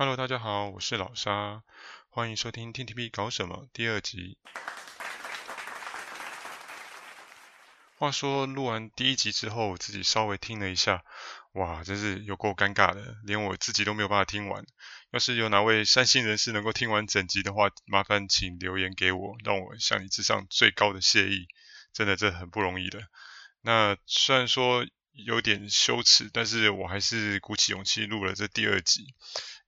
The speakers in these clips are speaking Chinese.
Hello，大家好，我是老沙，欢迎收听 TTP 搞什么第二集。话说录完第一集之后，我自己稍微听了一下，哇，真是有够尴尬的，连我自己都没有办法听完。要是有哪位善心人士能够听完整集的话，麻烦请留言给我，让我向你致上最高的谢意。真的，这很不容易的。那虽然说有点羞耻，但是我还是鼓起勇气录了这第二集。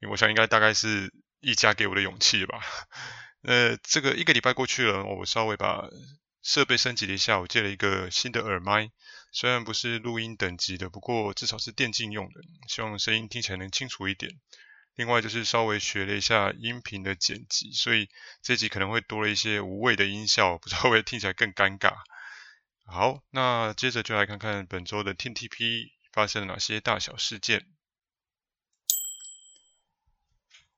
因为我想应该大概是一家给我的勇气吧。呃，这个一个礼拜过去了，我稍微把设备升级了一下，我借了一个新的耳麦，虽然不是录音等级的，不过至少是电竞用的，希望声音听起来能清楚一点。另外就是稍微学了一下音频的剪辑，所以这集可能会多了一些无谓的音效，不知道会不会听起来更尴尬。好，那接着就来看看本周的 TTP 发生了哪些大小事件。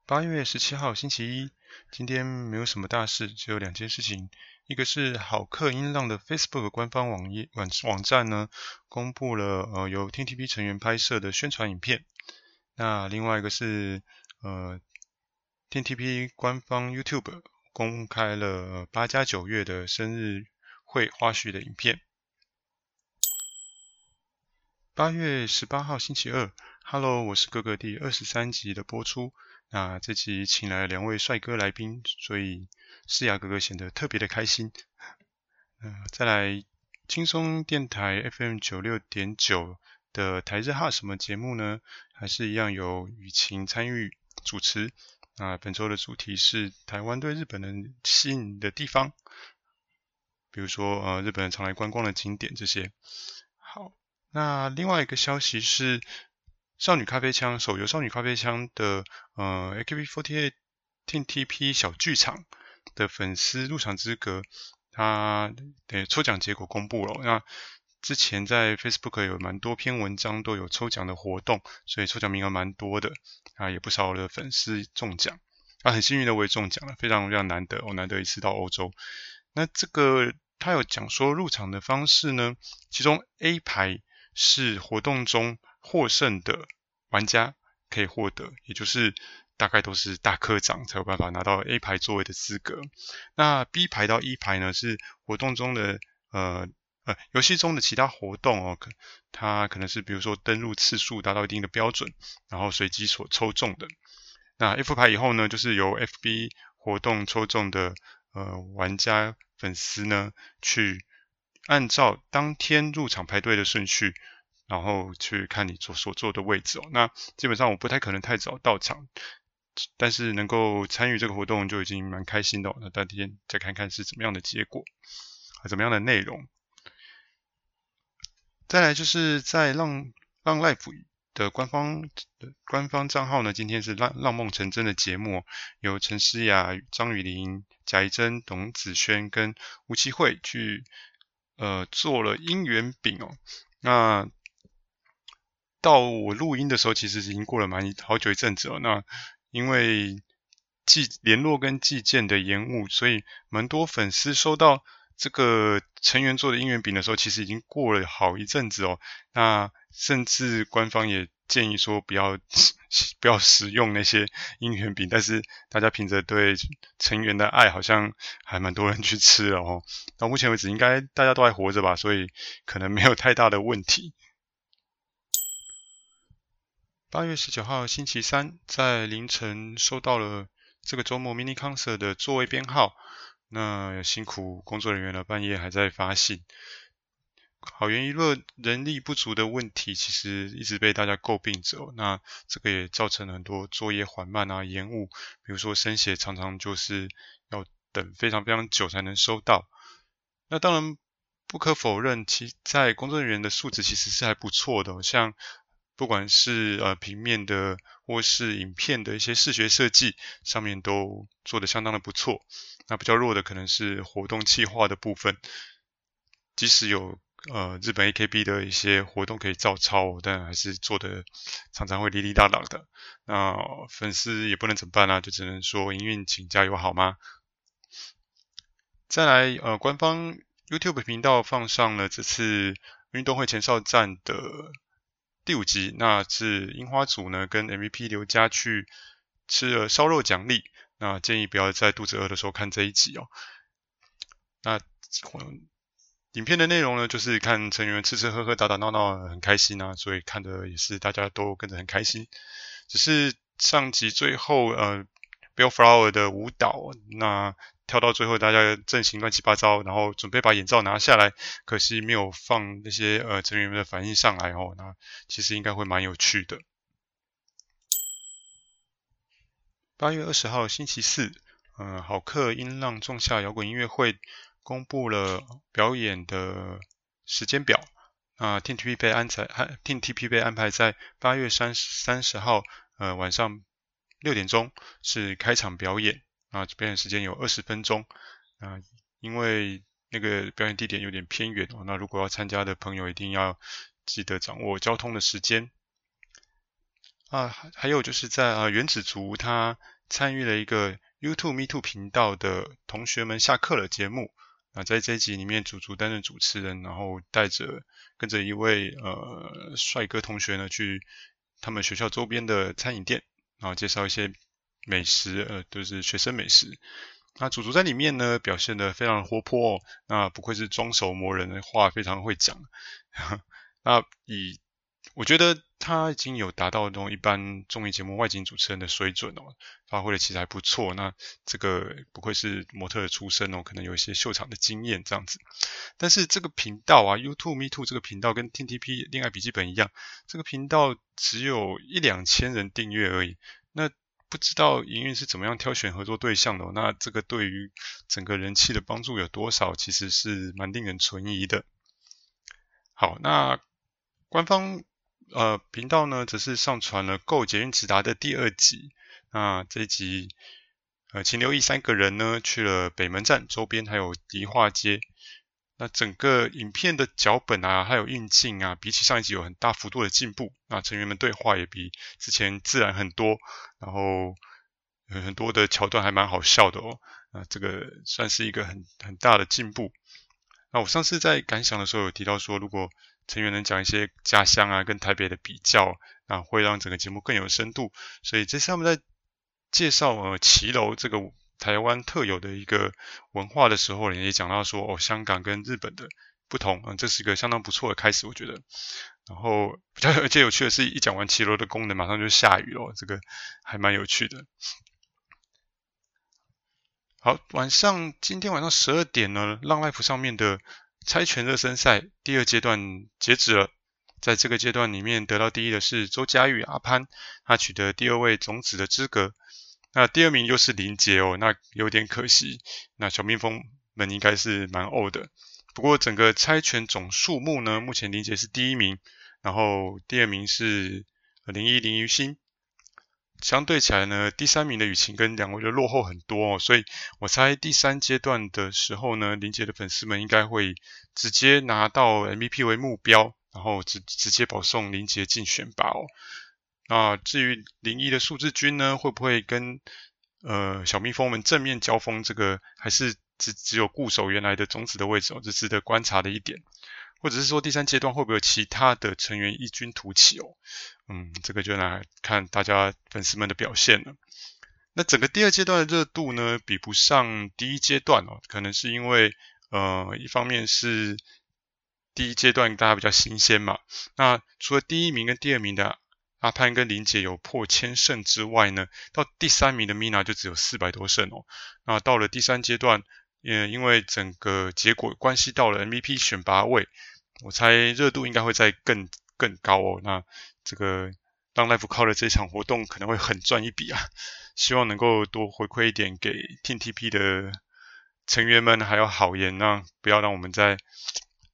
八月十七号星期一，今天没有什么大事，只有两件事情。一个是好客音浪的 Facebook 官方网页网网站呢，公布了呃由 TTP 成员拍摄的宣传影片。那另外一个是呃 TTP 官方 YouTube 公开了八加九月的生日会花絮的影片。八月十八号星期二，Hello，我是哥哥第二十三集的播出。那这集请来了两位帅哥来宾，所以思雅哥哥显得特别的开心。嗯、再来轻松电台 FM 九六点九的台日哈什么节目呢？还是一样有雨晴参与主持。那本周的主题是台湾对日本人吸引的地方，比如说呃日本人常来观光的景点这些。好，那另外一个消息是。少女咖啡枪手游少女咖啡枪的呃 AKB48 TTP 小剧场的粉丝入场资格，他的抽奖结果公布了。那之前在 Facebook 有蛮多篇文章都有抽奖的活动，所以抽奖名额蛮多的啊，也不少的粉丝中奖。啊，很幸运的我也中奖了，非常非常难得，我难得一次到欧洲。那这个他有讲说入场的方式呢，其中 A 排是活动中。获胜的玩家可以获得，也就是大概都是大科长才有办法拿到 A 排座位的资格。那 B 排到 E 排呢，是活动中的呃呃游戏中的其他活动哦，可它可能是比如说登录次数达到一定的标准，然后随机所抽中的。那 F 牌以后呢，就是由 FB 活动抽中的呃玩家粉丝呢，去按照当天入场排队的顺序。然后去看你所所坐的位置哦。那基本上我不太可能太早到场，但是能够参与这个活动就已经蛮开心的哦。那当天再看看是怎么样的结果，啊，怎么样的内容。再来就是在浪浪 Life 的官方官方账号呢，今天是浪浪梦成真的节目，由陈诗雅、张雨玲、贾怡珍、董子轩跟吴奇慧去呃做了姻缘饼哦。那到我录音的时候，其实已经过了蛮好久一阵子了。那因为寄联络跟寄件的延误，所以蛮多粉丝收到这个成员做的姻缘饼的时候，其实已经过了好一阵子哦。那甚至官方也建议说不要 不要使用那些姻缘饼，但是大家凭着对成员的爱，好像还蛮多人去吃了哦。到目前为止，应该大家都还活着吧，所以可能没有太大的问题。八月十九号星期三，在凌晨收到了这个周末 mini concert 的座位编号。那辛苦工作人员了，半夜还在发信。好园娱乐人力不足的问题，其实一直被大家诟病着。那这个也造成了很多作业缓慢啊、延误。比如说生写常常就是要等非常非常久才能收到。那当然不可否认，其在工作人员的素质其实是还不错的，像。不管是呃平面的或是影片的一些视觉设计上面都做得相当的不错。那比较弱的可能是活动企划的部分，即使有呃日本 AKB 的一些活动可以照抄，但还是做的常常会哩哩啦啦的。那粉丝也不能怎么办呢、就只能说营运请加油好吗？再来呃官方 YouTube 频道放上了这次运动会前哨战的。第五集，那是樱花组呢跟 MVP 刘家去吃了烧肉奖励，那建议不要在肚子饿的时候看这一集哦。那影片的内容呢，就是看成员吃吃喝喝、打打闹闹，很开心啊，所以看的也是大家都跟着很开心。只是上集最后，呃，Bill Flower 的舞蹈，那跳到最后，大家阵型乱七八糟，然后准备把眼罩拿下来，可惜没有放那些呃成员们的反应上来哦。那其实应该会蛮有趣的。八月二十号星期四，嗯、好客音浪仲夏摇滚音乐会公布了表演的时间表。啊，TTP 被安排，TTP 被安排在八月三三十号，呃，晚上六点钟是开场表演。啊，表演时间有二十分钟。啊，因为那个表演地点有点偏远哦，那如果要参加的朋友一定要记得掌握交通的时间。啊，还有就是在啊原子族他参与了一个 YouTube Me Too 频道的同学们下课了节目。啊，在这一集里面，主厨担任主持人，然后带着跟着一位呃帅哥同学呢，去他们学校周边的餐饮店，然后介绍一些美食，呃，就是学生美食。那主厨在里面呢，表现得非常活泼，那不愧是装熟磨人的话，非常会讲。那以我觉得他已经有达到那种一般综艺节目外景主持人的水准哦，发挥的其实还不错。那这个不愧是模特的出身哦，可能有一些秀场的经验这样子。但是这个频道啊，YouTube Me Too 这个频道跟 TTP 恋爱笔记本一样，这个频道只有一两千人订阅而已。那不知道营运是怎么样挑选合作对象的哦？那这个对于整个人气的帮助有多少？其实是蛮令人存疑的。好，那官方。呃，频道呢，则是上传了《GO 捷运直达》的第二集。那这一集，呃，请留意三个人呢去了北门站周边，还有迪化街。那整个影片的脚本啊，还有运镜啊，比起上一集有很大幅度的进步。那成员们对话也比之前自然很多，然后有很多的桥段还蛮好笑的哦。那这个算是一个很很大的进步。那我上次在感想的时候有提到说，如果成员能讲一些家乡啊，跟台北的比较，啊，会让整个节目更有深度。所以这次他们在介绍呃骑楼这个台湾特有的一个文化的时候，也讲到说哦，香港跟日本的不同，嗯，这是一个相当不错的开始，我觉得。然后比较而且有趣的是，一讲完骑楼的功能，马上就下雨了，这个还蛮有趣的。好，晚上今天晚上十二点呢，浪 Life 上面的。猜拳热身赛第二阶段截止了，在这个阶段里面得到第一的是周佳玉阿潘，他取得第二位种子的资格。那第二名又是林杰哦，那有点可惜。那小蜜蜂们应该是蛮呕的。不过整个猜拳总数目呢，目前林杰是第一名，然后第二名是林一林于心。相对起来呢，第三名的雨晴跟两位就落后很多哦，所以我猜第三阶段的时候呢，林杰的粉丝们应该会直接拿到 MVP 为目标，然后直直接保送林杰进选拔哦。那至于零一的数字军呢，会不会跟呃小蜜蜂们正面交锋？这个还是只只有固守原来的种子的位置哦，这值得观察的一点。或者是说第三阶段会不会有其他的成员异军突起哦？嗯，这个就来看大家粉丝们的表现了。那整个第二阶段的热度呢，比不上第一阶段哦，可能是因为呃，一方面是第一阶段大家比较新鲜嘛。那除了第一名跟第二名的阿潘跟林杰有破千胜之外呢，到第三名的 Mina 就只有四百多胜哦。那到了第三阶段，也因为整个结果关系到了 MVP 选拔位。我猜热度应该会再更更高哦。那这个浪 Life 靠了这场活动可能会狠赚一笔啊！希望能够多回馈一点给 TTP 的成员们，还有好言，那不要让我们在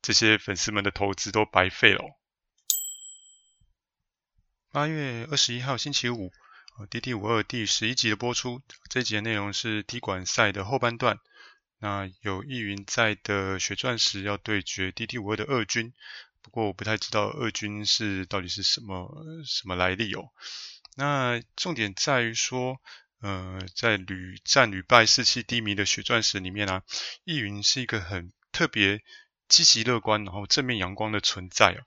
这些粉丝们的投资都白费了。八月二十一号星期五，DD52 第十一集的播出，这集的内容是踢馆赛的后半段。那有易云在的血钻石要对决 DD52 的二军，不过我不太知道二军是到底是什么什么来历哦。那重点在于说，呃，在屡战屡败、士气低迷的血钻石里面啊，易云是一个很特别积极乐观、然后正面阳光的存在哦。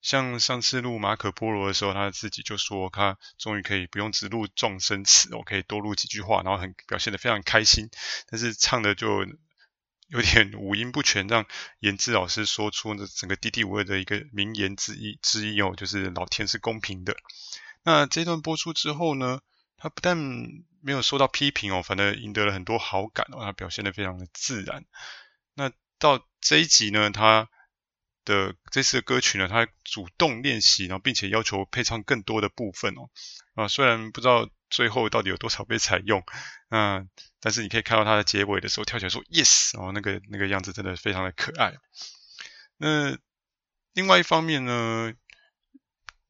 像上次录马可波罗的时候，他自己就说他终于可以不用只录状声词，我可以多录几句话，然后很表现得非常开心。但是唱的就有点五音不全，让颜志老师说出整个 DD52 的一个名言之一之一哦，就是老天是公平的。那这段播出之后呢，他不但没有受到批评哦，反而赢得了很多好感哦，他表现得非常的自然。那到这一集呢，他。的这次歌曲呢，他主动练习，然后并且要求配唱更多的部分哦。啊，虽然不知道最后到底有多少被采用，啊，但是你可以看到他的结尾的时候跳起来说 yes，哦，那个那个样子真的非常的可爱。那另外一方面呢，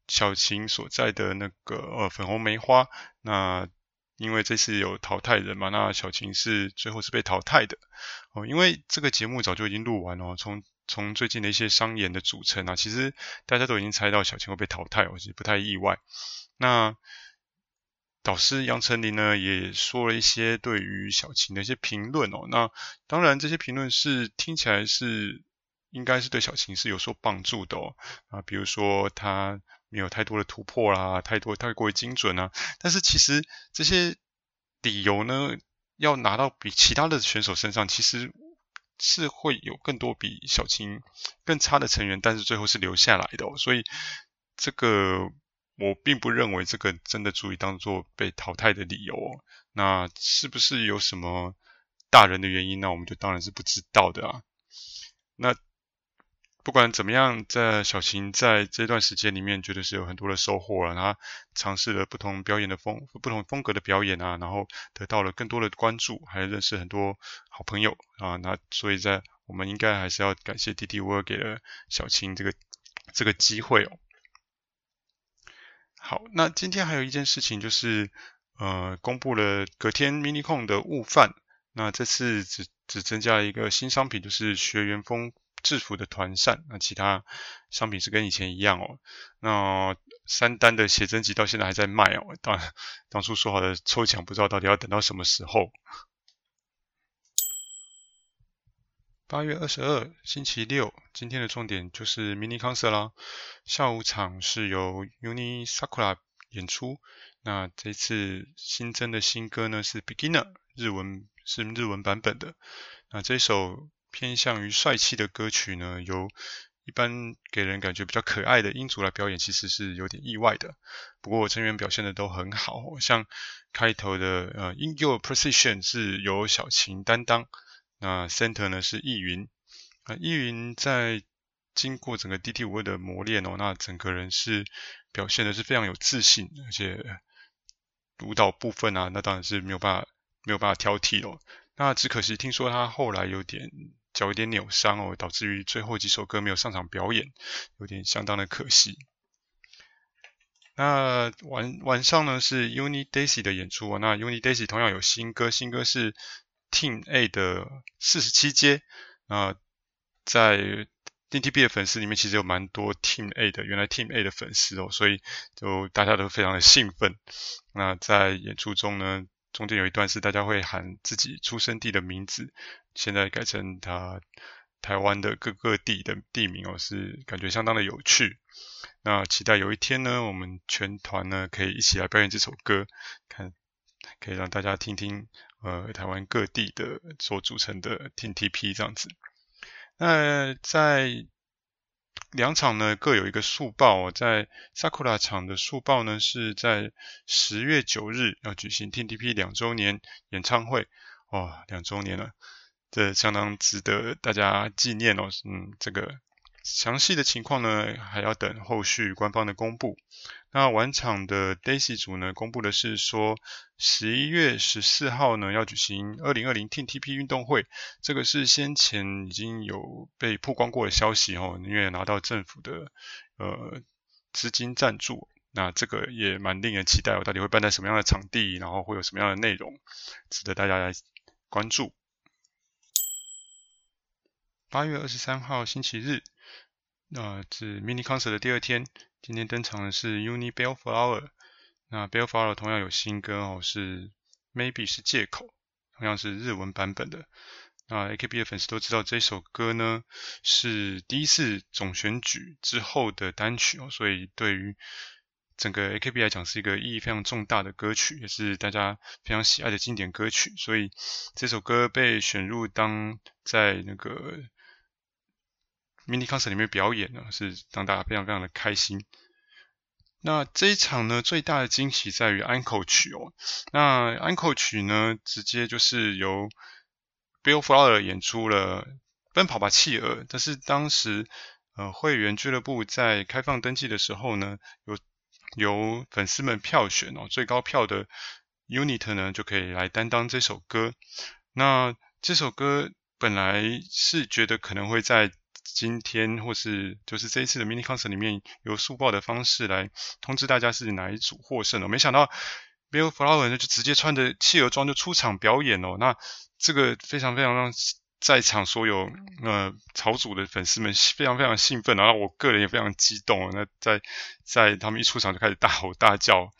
小琴所在的那个呃粉红梅花，那因为这次有淘汰人嘛，那小琴是最后是被淘汰的哦，因为这个节目早就已经录完了，从从最近的一些商演的组成啊，其实大家都已经猜到小琴会被淘汰，我其实不太意外。那导师杨丞琳呢，也说了一些对于小琴的一些评论哦。那当然，这些评论是听起来是应该是对小琴是有所帮助的哦。啊，比如说她没有太多的突破啦，太多太过于精准啊。但是其实这些理由呢，要拿到比其他的选手身上，其实。是会有更多比小青更差的成员，但是最后是留下来的哦，所以这个我并不认为这个真的足以当做被淘汰的理由哦。那是不是有什么大人的原因？那我们就当然是不知道的啊。那。不管怎么样，在小琴在这段时间里面，绝对是有很多的收获了。他尝试了不同表演的风，不同风格的表演啊，然后得到了更多的关注，还认识很多好朋友啊。那所以在我们应该还是要感谢 DD52 给了小琴这个这个机会哦。好，那今天还有一件事情就是，呃，公布了隔天 MINICON 的物贩，那这次只只增加了一个新商品，就是学员风。制服的团扇，那其他商品是跟以前一样哦。那三单的写真集到现在还在卖哦。当然当初说好的抽奖，不知道到底要等到什么时候。八月二十二，星期六，今天的重点就是 mini concert 啦。下午场是由 Uni Sakura 演出。那这次新增的新歌呢是 Beginner，日文是日文版本的。那这首。偏向于帅气的歌曲呢，由一般给人感觉比较可爱的音组来表演，其实是有点意外的。不过成员表现的都很好，像开头的呃 In Your Position 是由小琴担当，那 Center 呢是易云，啊易云在经过整个 DD52 的磨练哦，那整个人是表现的是非常有自信，而且舞蹈部分啊，那当然是没有办法没有办法挑剔哦。那只可惜听说他后来有点。脚有点扭伤哦，导致于最后几首歌没有上场表演，有点相当的可惜。那晚晚上呢是 Uni Daisy 的演出哦，那 Uni Daisy 同样有新歌，新歌是 Team A 的四十七阶。那在 DTP 的粉丝里面，其实有蛮多 Team A 的，原来 Team A 的粉丝哦，所以就大家都非常的兴奋。那在演出中呢，中间有一段是大家会喊自己出生地的名字。现在改成它台湾的各个地的地名哦，是感觉相当的有趣。那期待有一天呢，我们全团呢可以一起来表演这首歌，看可以让大家听听呃台湾各地的所组成的 Team TP 这样子。那在两场呢各有一个速报哦，在 Sakura 场的速报呢是在十月九日要举行 Team TP 两周年演唱会，哇，两周年了。这相当值得大家纪念哦，嗯，这个详细的情况呢，还要等后续官方的公布。那晚场的 Daisy 组呢，公布的是说，十一月十四号呢要举行二零二零 TTP 运动会，这个是先前已经有被曝光过的消息哦，因为拿到政府的呃资金赞助，那这个也蛮令人期待哦，到底会办在什么样的场地，然后会有什么样的内容，值得大家来关注。八月二十三号星期日，那是 mini concert 的第二天。今天登场的是 Uni Bellflower，那 Bellflower 同样有新歌哦，是 Maybe 是借口，同样是日文版本的。那 AKB 的粉丝都知道这首歌呢是第一次总选举之后的单曲哦，所以对于整个 AKB 来讲是一个意义非常重大的歌曲，也是大家非常喜爱的经典歌曲。所以这首歌被选入当在那个 mini concert 里面表演呢，是让大家非常非常的开心。那这一场呢，最大的惊喜在于安可曲哦。那安可曲呢，直接就是由 BILLFLOWER 演出了《奔跑吧，企鹅》。但是当时呃会员俱乐部在开放登记的时候呢，有由粉丝们票选哦，最高票的 unit 呢就可以来担当这首歌。那这首歌本来是觉得可能会在今天或是就是这一次的 mini concert 里面，由速报的方式来通知大家是哪一组获胜了。没想到 BILLFLOWER 呢就直接穿着企鹅装就出场表演哦。那这个非常非常让在场所有呃草组的粉丝们非常非常兴奋，然后我个人也非常激动。那在在他们一出场就开始大吼大叫。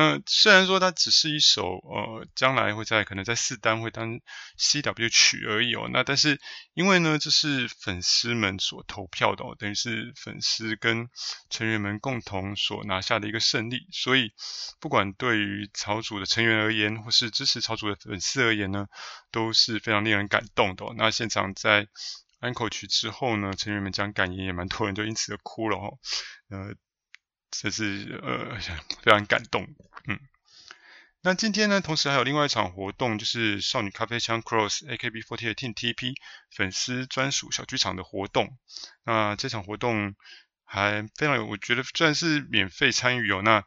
那虽然说它只是一首呃将来会在可能在四单会当 CW 曲而已哦，那但是因为呢这是粉丝们所投票的哦，等于是粉丝跟成员们共同所拿下的一个胜利，所以不管对于草组的成员而言，或是支持草组的粉丝而言呢，都是非常令人感动的哦。那现场在安可曲之后呢，成员们讲感言也蛮多人就因此而哭了哦，呃。这是呃 非常感动，嗯。那今天呢，同时还有另外一场活动，就是少女咖啡枪 Cross AKB48 Team TP 粉丝专属小剧场的活动。那这场活动还非常有，我觉得虽然是免费参与哦，那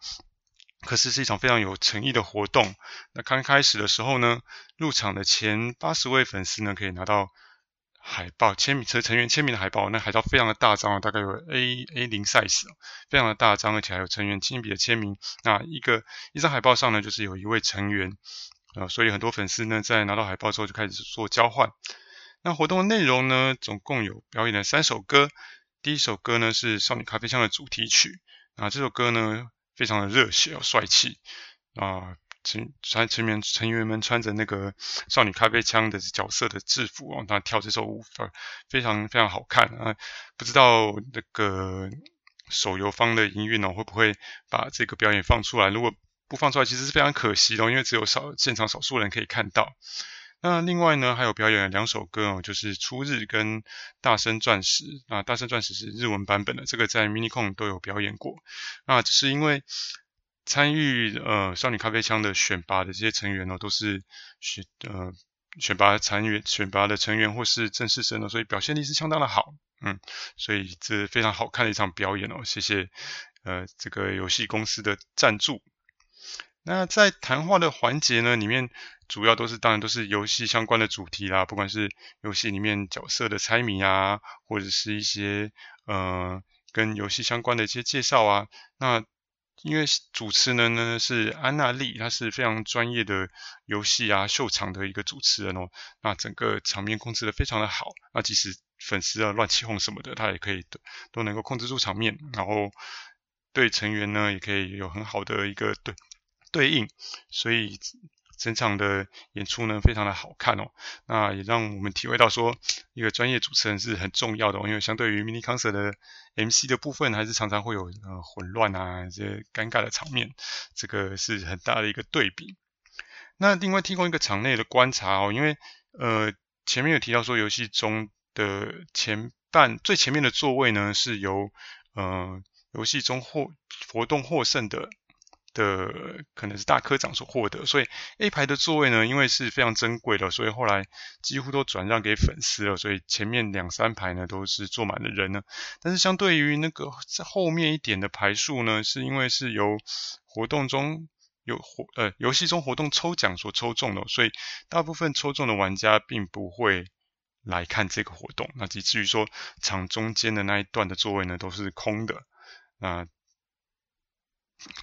可是是一场非常有诚意的活动。那刚开始的时候呢，入场的前八十位粉丝呢，可以拿到。海报签名，成成员签名的海报，那海报非常的大张啊，大概有 A A 零 size，非常的大张，而且还有成员亲笔的签名。那一个一张海报上呢，就是有一位成员啊、呃，所以很多粉丝呢，在拿到海报之后就开始做交换。那活动的内容呢，总共有表演了三首歌。第一首歌呢是少女咖啡枪的主题曲，啊，这首歌呢非常的热血哦，帅气啊。成穿成员成员们穿着那个少女咖啡枪的角色的制服哦，那跳这首舞非常非常好看啊！不知道那个手游方的营运哦会不会把这个表演放出来？如果不放出来，其实是非常可惜的，因为只有少现场少数人可以看到。那另外呢，还有表演了两首歌哦，就是初日跟大声钻石啊，大声钻石是日文版本的，这个在 MiniCon 都有表演过。那只是因为。参与呃少女咖啡枪的选拔的这些成员呢，都是选呃选拔成员选拔的成员或是正式生呢，所以表现力是相当的好，嗯，所以这非常好看的一场表演哦，谢谢呃这个游戏公司的赞助。那在谈话的环节呢，里面主要都是当然都是游戏相关的主题啦，不管是游戏里面角色的猜谜啊，或者是一些呃跟游戏相关的一些介绍啊，那。因为主持人呢是安娜丽，她是非常专业的游戏啊秀场的一个主持人哦，那整个场面控制的非常的好，那即使粉丝啊乱起哄什么的，她也可以都都能够控制住场面，然后对成员呢也可以有很好的一个对对应，所以。整场的演出呢，非常的好看哦，那也让我们体会到说，一个专业主持人是很重要的哦，因为相对于 mini concert 的 MC 的部分，还是常常会有呃混乱啊，这些尴尬的场面，这个是很大的一个对比。那另外提供一个场内的观察哦，因为呃前面有提到说，游戏中的前半最前面的座位呢，是由呃游戏中获活动获胜的。的可能是大科长所获得，所以 A 排的座位呢，因为是非常珍贵的，所以后来几乎都转让给粉丝了，所以前面两三排呢都是坐满了人呢。但是相对于那个在后面一点的排数呢，是因为是由活动中有活呃游戏中活动抽奖所抽中的，所以大部分抽中的玩家并不会来看这个活动，那以至于说场中间的那一段的座位呢都是空的，那。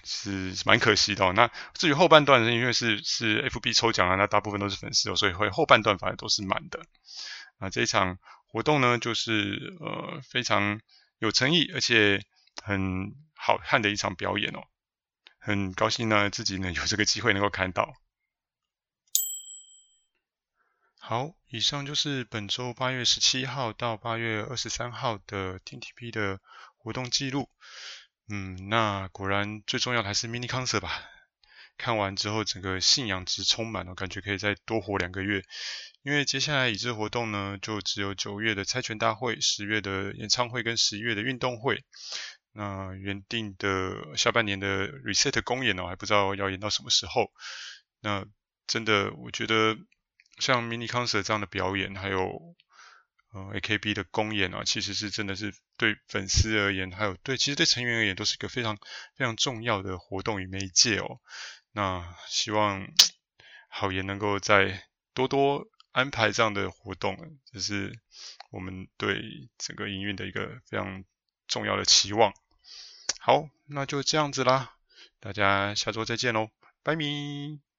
是蛮可惜的。那至于后半段，因为是是 FB 抽奖啊，那大部分都是粉丝哦，所以会后半段反而都是满的。那这一场活动呢，就是呃非常有诚意，而且很好看的一场表演哦。很高兴呢，自己呢 有这个机会能够看到。好，以上就是本周八月十七号到八月二十三号的 TTP 的活动记录。嗯，那果然最重要的还是 mini concert 吧。看完之后，整个信仰值充满了，感觉可以再多活两个月。因为接下来已知活动呢，就只有九月的猜拳大会、十月的演唱会跟十一月的运动会。那原定的下半年的 reset 公演呢，还不知道要演到什么时候。那真的，我觉得像 mini concert 这样的表演，还有呃 AKB 的公演啊，其实是真的是对粉丝而言，还有对其实对成员而言，都是一个非常非常重要的活动与媒介哦。那希望好言能够再多多安排这样的活动，这是我们对整个营运的一个非常重要的期望。好，那就这样子啦，大家下周再见喽，拜咪。